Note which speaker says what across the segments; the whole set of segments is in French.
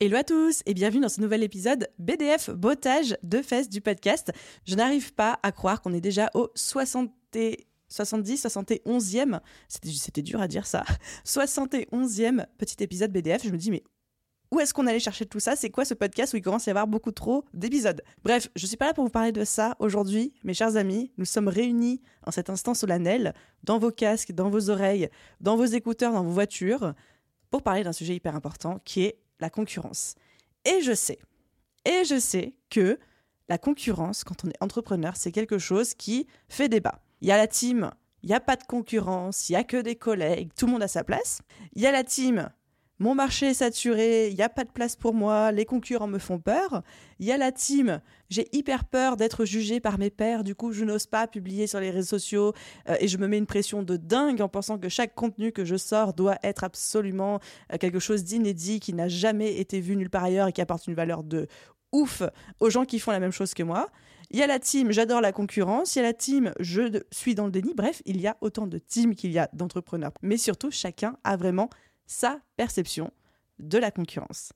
Speaker 1: Hello à tous et bienvenue dans ce nouvel épisode BDF Bottage de fesses du podcast. Je n'arrive pas à croire qu'on est déjà au 60 70, 71e, c'était dur à dire ça, 71e petit épisode BDF. Je me dis, mais où est-ce qu'on allait chercher tout ça? C'est quoi ce podcast où il commence à y avoir beaucoup trop d'épisodes? Bref, je suis pas là pour vous parler de ça aujourd'hui, mes chers amis. Nous sommes réunis en cet instant solennel, dans vos casques, dans vos oreilles, dans vos écouteurs, dans vos voitures, pour parler d'un sujet hyper important qui est la concurrence. Et je sais, et je sais que la concurrence, quand on est entrepreneur, c'est quelque chose qui fait débat. Il y a la team, il n'y a pas de concurrence, il n'y a que des collègues, tout le monde a sa place. Il y a la team, mon marché est saturé, il n'y a pas de place pour moi, les concurrents me font peur. Il y a la team, j'ai hyper peur d'être jugé par mes pairs, du coup je n'ose pas publier sur les réseaux sociaux euh, et je me mets une pression de dingue en pensant que chaque contenu que je sors doit être absolument euh, quelque chose d'inédit, qui n'a jamais été vu nulle part ailleurs et qui apporte une valeur de ouf aux gens qui font la même chose que moi. Il y a la team, j'adore la concurrence. Il y a la team, je suis dans le déni. Bref, il y a autant de teams qu'il y a d'entrepreneurs. Mais surtout, chacun a vraiment sa perception de la concurrence.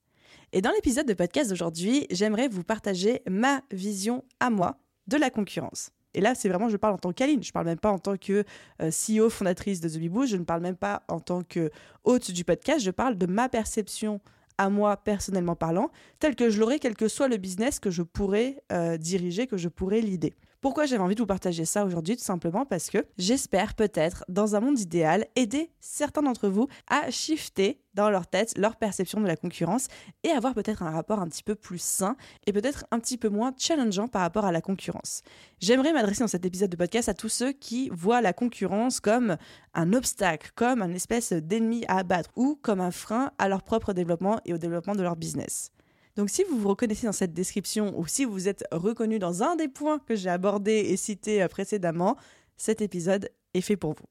Speaker 1: Et dans l'épisode de podcast d'aujourd'hui, j'aimerais vous partager ma vision à moi de la concurrence. Et là, c'est vraiment, je parle en tant qu'Aline, je parle même pas en tant que euh, CEO fondatrice de The Bee je ne parle même pas en tant que hôte du podcast, je parle de ma perception à moi personnellement parlant, telle que je l'aurais quel que soit le business que je pourrais euh, diriger, que je pourrais l'idée. Pourquoi j'avais envie de vous partager ça aujourd'hui Tout simplement parce que j'espère peut-être, dans un monde idéal, aider certains d'entre vous à shifter dans leur tête leur perception de la concurrence et avoir peut-être un rapport un petit peu plus sain et peut-être un petit peu moins challengeant par rapport à la concurrence. J'aimerais m'adresser dans cet épisode de podcast à tous ceux qui voient la concurrence comme un obstacle, comme un espèce d'ennemi à abattre ou comme un frein à leur propre développement et au développement de leur business. Donc si vous vous reconnaissez dans cette description ou si vous êtes reconnu dans un des points que j'ai abordés et cités euh, précédemment, cet épisode est fait pour vous.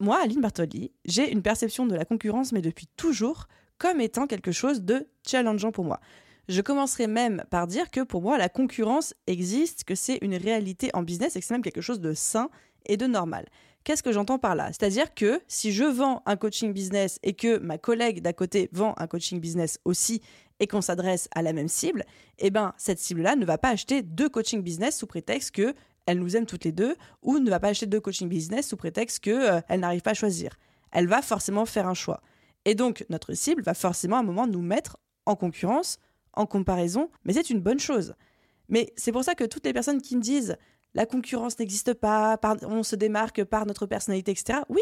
Speaker 1: Moi, Aline Bartoli, j'ai une perception de la concurrence, mais depuis toujours, comme étant quelque chose de challengeant pour moi. Je commencerai même par dire que pour moi, la concurrence existe, que c'est une réalité en business et que c'est même quelque chose de sain et de normal. Qu'est-ce que j'entends par là? C'est-à-dire que si je vends un coaching business et que ma collègue d'à côté vend un coaching business aussi et qu'on s'adresse à la même cible, eh ben cette cible-là ne va pas acheter deux coaching business sous prétexte que elle nous aime toutes les deux ou ne va pas acheter deux coaching business sous prétexte que euh, elle n'arrive pas à choisir. Elle va forcément faire un choix. Et donc notre cible va forcément à un moment nous mettre en concurrence, en comparaison, mais c'est une bonne chose. Mais c'est pour ça que toutes les personnes qui me disent la concurrence n'existe pas, on se démarque par notre personnalité, etc. Oui,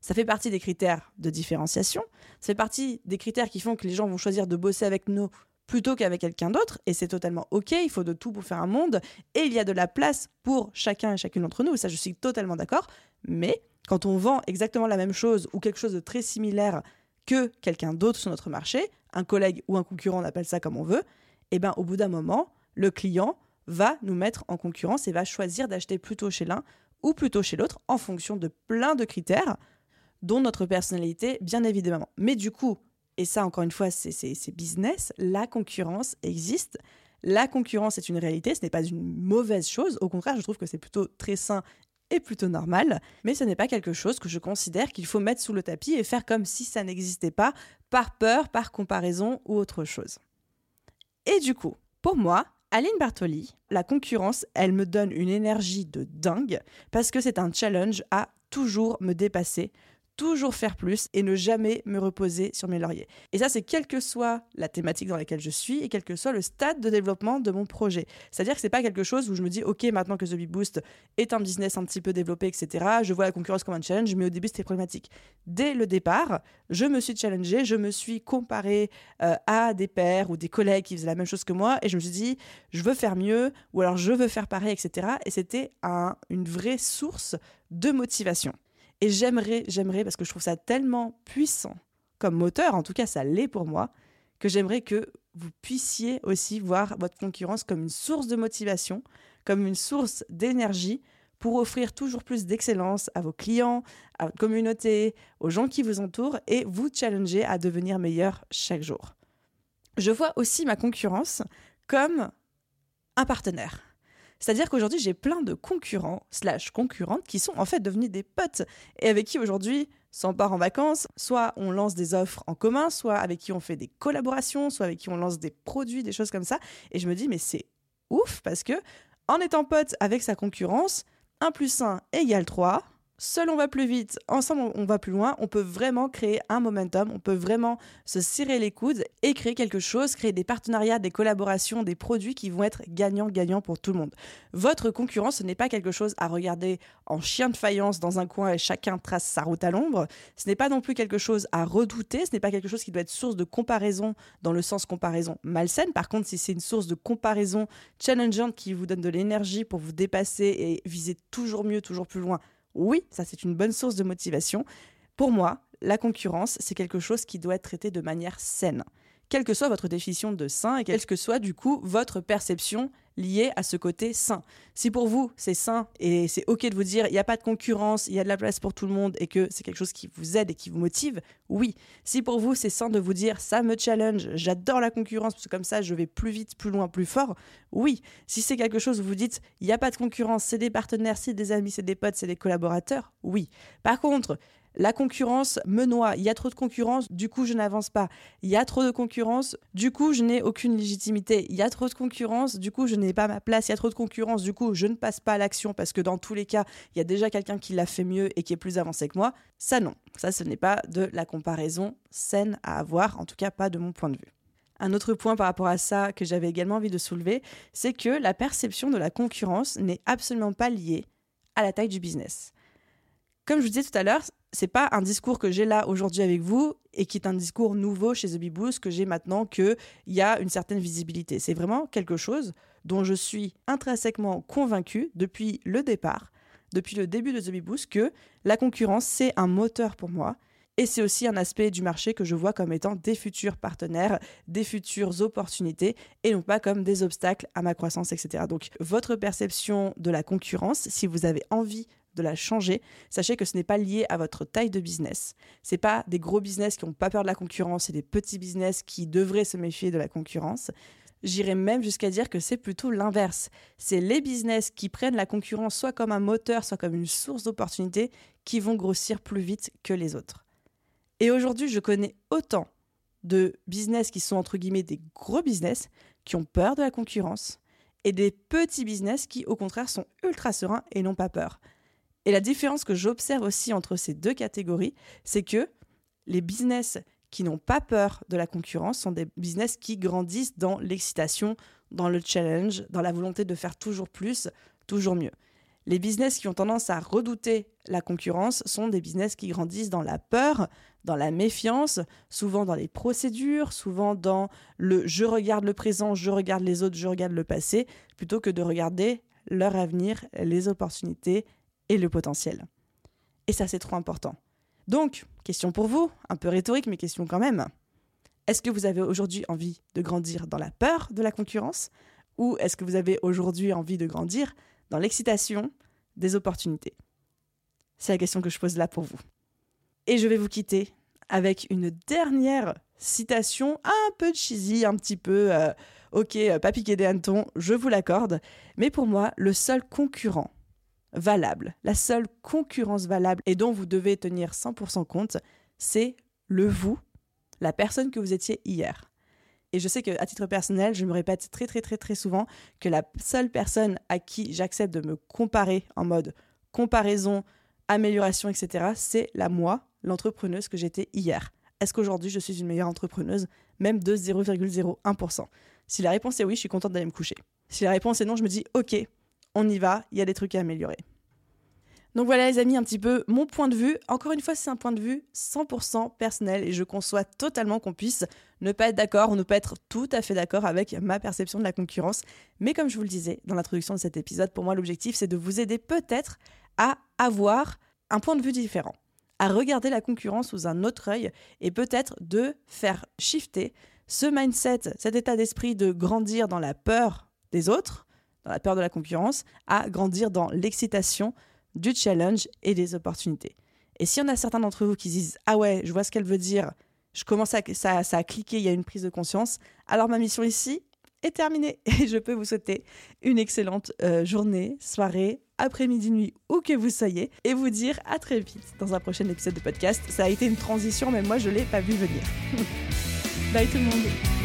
Speaker 1: ça fait partie des critères de différenciation, ça fait partie des critères qui font que les gens vont choisir de bosser avec nous plutôt qu'avec quelqu'un d'autre, et c'est totalement OK, il faut de tout pour faire un monde, et il y a de la place pour chacun et chacune d'entre nous, ça je suis totalement d'accord, mais quand on vend exactement la même chose ou quelque chose de très similaire que quelqu'un d'autre sur notre marché, un collègue ou un concurrent, on appelle ça comme on veut, et eh ben au bout d'un moment, le client va nous mettre en concurrence et va choisir d'acheter plutôt chez l'un ou plutôt chez l'autre en fonction de plein de critères, dont notre personnalité, bien évidemment. Mais du coup, et ça encore une fois, c'est business, la concurrence existe. La concurrence est une réalité, ce n'est pas une mauvaise chose. Au contraire, je trouve que c'est plutôt très sain et plutôt normal. Mais ce n'est pas quelque chose que je considère qu'il faut mettre sous le tapis et faire comme si ça n'existait pas, par peur, par comparaison ou autre chose. Et du coup, pour moi, Aline Bartoli, la concurrence, elle me donne une énergie de dingue parce que c'est un challenge à toujours me dépasser, toujours faire plus et ne jamais me reposer sur mes lauriers. Et ça, c'est quelle que soit la thématique dans laquelle je suis et quel que soit le stade de développement de mon projet. C'est-à-dire que c'est pas quelque chose où je me dis, OK, maintenant que The Bee Boost est un business un petit peu développé, etc., je vois la concurrence comme un challenge, mais au début, c'était problématique. Dès le départ, je me suis challengée, je me suis comparée euh, à des pairs ou des collègues qui faisaient la même chose que moi et je me suis dit, je veux faire mieux ou alors je veux faire pareil, etc. Et c'était un, une vraie source de motivation. Et j'aimerais, j'aimerais, parce que je trouve ça tellement puissant comme moteur, en tout cas ça l'est pour moi, que j'aimerais que vous puissiez aussi voir votre concurrence comme une source de motivation, comme une source d'énergie pour offrir toujours plus d'excellence à vos clients, à votre communauté, aux gens qui vous entourent et vous challenger à devenir meilleur chaque jour. Je vois aussi ma concurrence comme un partenaire. C'est-à-dire qu'aujourd'hui, j'ai plein de concurrents slash concurrentes qui sont en fait devenus des potes et avec qui aujourd'hui, soit part en vacances, soit on lance des offres en commun, soit avec qui on fait des collaborations, soit avec qui on lance des produits, des choses comme ça. Et je me dis, mais c'est ouf parce que en étant pote avec sa concurrence, 1 plus 1 égale 3, seul on va plus vite, ensemble on va plus loin, on peut vraiment créer un momentum, on peut vraiment se serrer les coudes et créer quelque chose, créer des partenariats, des collaborations, des produits qui vont être gagnants-gagnants pour tout le monde. Votre concurrence, ce n'est pas quelque chose à regarder en chien de faïence dans un coin et chacun trace sa route à l'ombre. Ce n'est pas non plus quelque chose à redouter, ce n'est pas quelque chose qui doit être source de comparaison dans le sens comparaison malsaine. Par contre, si c'est une source de comparaison challengeante qui vous donne de l'énergie pour vous dépasser et viser toujours mieux, toujours plus loin, oui, ça c'est une bonne source de motivation. Pour moi, la concurrence, c'est quelque chose qui doit être traité de manière saine. Quelle que soit votre définition de sain et quelle que soit du coup votre perception liée à ce côté sain. Si pour vous c'est sain et c'est ok de vous dire il n'y a pas de concurrence, il y a de la place pour tout le monde et que c'est quelque chose qui vous aide et qui vous motive, oui. Si pour vous c'est sain de vous dire ça me challenge, j'adore la concurrence parce que comme ça je vais plus vite, plus loin, plus fort, oui. Si c'est quelque chose où vous dites il n'y a pas de concurrence, c'est des partenaires, c'est des amis, c'est des potes, c'est des collaborateurs, oui. Par contre, la concurrence me noie, il y a trop de concurrence, du coup je n'avance pas. Il y a trop de concurrence, du coup je n'ai aucune légitimité. Il y a trop de concurrence, du coup je n'ai pas ma place. Il y a trop de concurrence, du coup je ne passe pas à l'action parce que dans tous les cas, il y a déjà quelqu'un qui l'a fait mieux et qui est plus avancé que moi. Ça non, ça ce n'est pas de la comparaison saine à avoir, en tout cas pas de mon point de vue. Un autre point par rapport à ça que j'avais également envie de soulever, c'est que la perception de la concurrence n'est absolument pas liée à la taille du business. Comme je vous disais tout à l'heure, c'est pas un discours que j'ai là aujourd'hui avec vous et qui est un discours nouveau chez The que j'ai maintenant qu'il y a une certaine visibilité. C'est vraiment quelque chose dont je suis intrinsèquement convaincu depuis le départ, depuis le début de The que la concurrence, c'est un moteur pour moi. Et c'est aussi un aspect du marché que je vois comme étant des futurs partenaires, des futures opportunités, et non pas comme des obstacles à ma croissance, etc. Donc votre perception de la concurrence, si vous avez envie de la changer, sachez que ce n'est pas lié à votre taille de business. C'est pas des gros business qui n'ont pas peur de la concurrence et des petits business qui devraient se méfier de la concurrence. J'irais même jusqu'à dire que c'est plutôt l'inverse. C'est les business qui prennent la concurrence soit comme un moteur, soit comme une source d'opportunité qui vont grossir plus vite que les autres. Et aujourd'hui, je connais autant de business qui sont entre guillemets des gros business qui ont peur de la concurrence et des petits business qui au contraire sont ultra sereins et n'ont pas peur. Et la différence que j'observe aussi entre ces deux catégories, c'est que les business qui n'ont pas peur de la concurrence sont des business qui grandissent dans l'excitation, dans le challenge, dans la volonté de faire toujours plus, toujours mieux. Les business qui ont tendance à redouter la concurrence sont des business qui grandissent dans la peur, dans la méfiance, souvent dans les procédures, souvent dans le je regarde le présent, je regarde les autres, je regarde le passé, plutôt que de regarder leur avenir, les opportunités et le potentiel. Et ça, c'est trop important. Donc, question pour vous, un peu rhétorique, mais question quand même. Est-ce que vous avez aujourd'hui envie de grandir dans la peur de la concurrence ou est-ce que vous avez aujourd'hui envie de grandir dans l'excitation des opportunités? C'est la question que je pose là pour vous. Et je vais vous quitter avec une dernière citation un peu cheesy, un petit peu euh, ok, pas piqué des hannetons, je vous l'accorde, mais pour moi, le seul concurrent valable, la seule concurrence valable et dont vous devez tenir 100% compte, c'est le vous, la personne que vous étiez hier. Et je sais qu'à titre personnel, je me répète très très très très souvent que la seule personne à qui j'accepte de me comparer en mode comparaison, amélioration, etc., c'est la moi, l'entrepreneuse que j'étais hier. Est-ce qu'aujourd'hui je suis une meilleure entrepreneuse, même de 0,01% Si la réponse est oui, je suis contente d'aller me coucher. Si la réponse est non, je me dis ok, on y va, il y a des trucs à améliorer. Donc voilà les amis, un petit peu mon point de vue. Encore une fois, c'est un point de vue 100% personnel et je conçois totalement qu'on puisse ne pas être d'accord ou ne pas être tout à fait d'accord avec ma perception de la concurrence. Mais comme je vous le disais dans l'introduction de cet épisode, pour moi l'objectif c'est de vous aider peut-être à avoir un point de vue différent, à regarder la concurrence sous un autre œil et peut-être de faire shifter ce mindset, cet état d'esprit de grandir dans la peur des autres, dans la peur de la concurrence, à grandir dans l'excitation du challenge et des opportunités. Et s'il y en a certains d'entre vous qui disent Ah ouais, je vois ce qu'elle veut dire, je commence à ça, ça a cliqué, il y a une prise de conscience, alors ma mission ici est terminée et je peux vous souhaiter une excellente euh, journée, soirée, après-midi, nuit, où que vous soyez, et vous dire à très vite dans un prochain épisode de podcast. Ça a été une transition, mais moi je l'ai pas vu venir. Bye tout le monde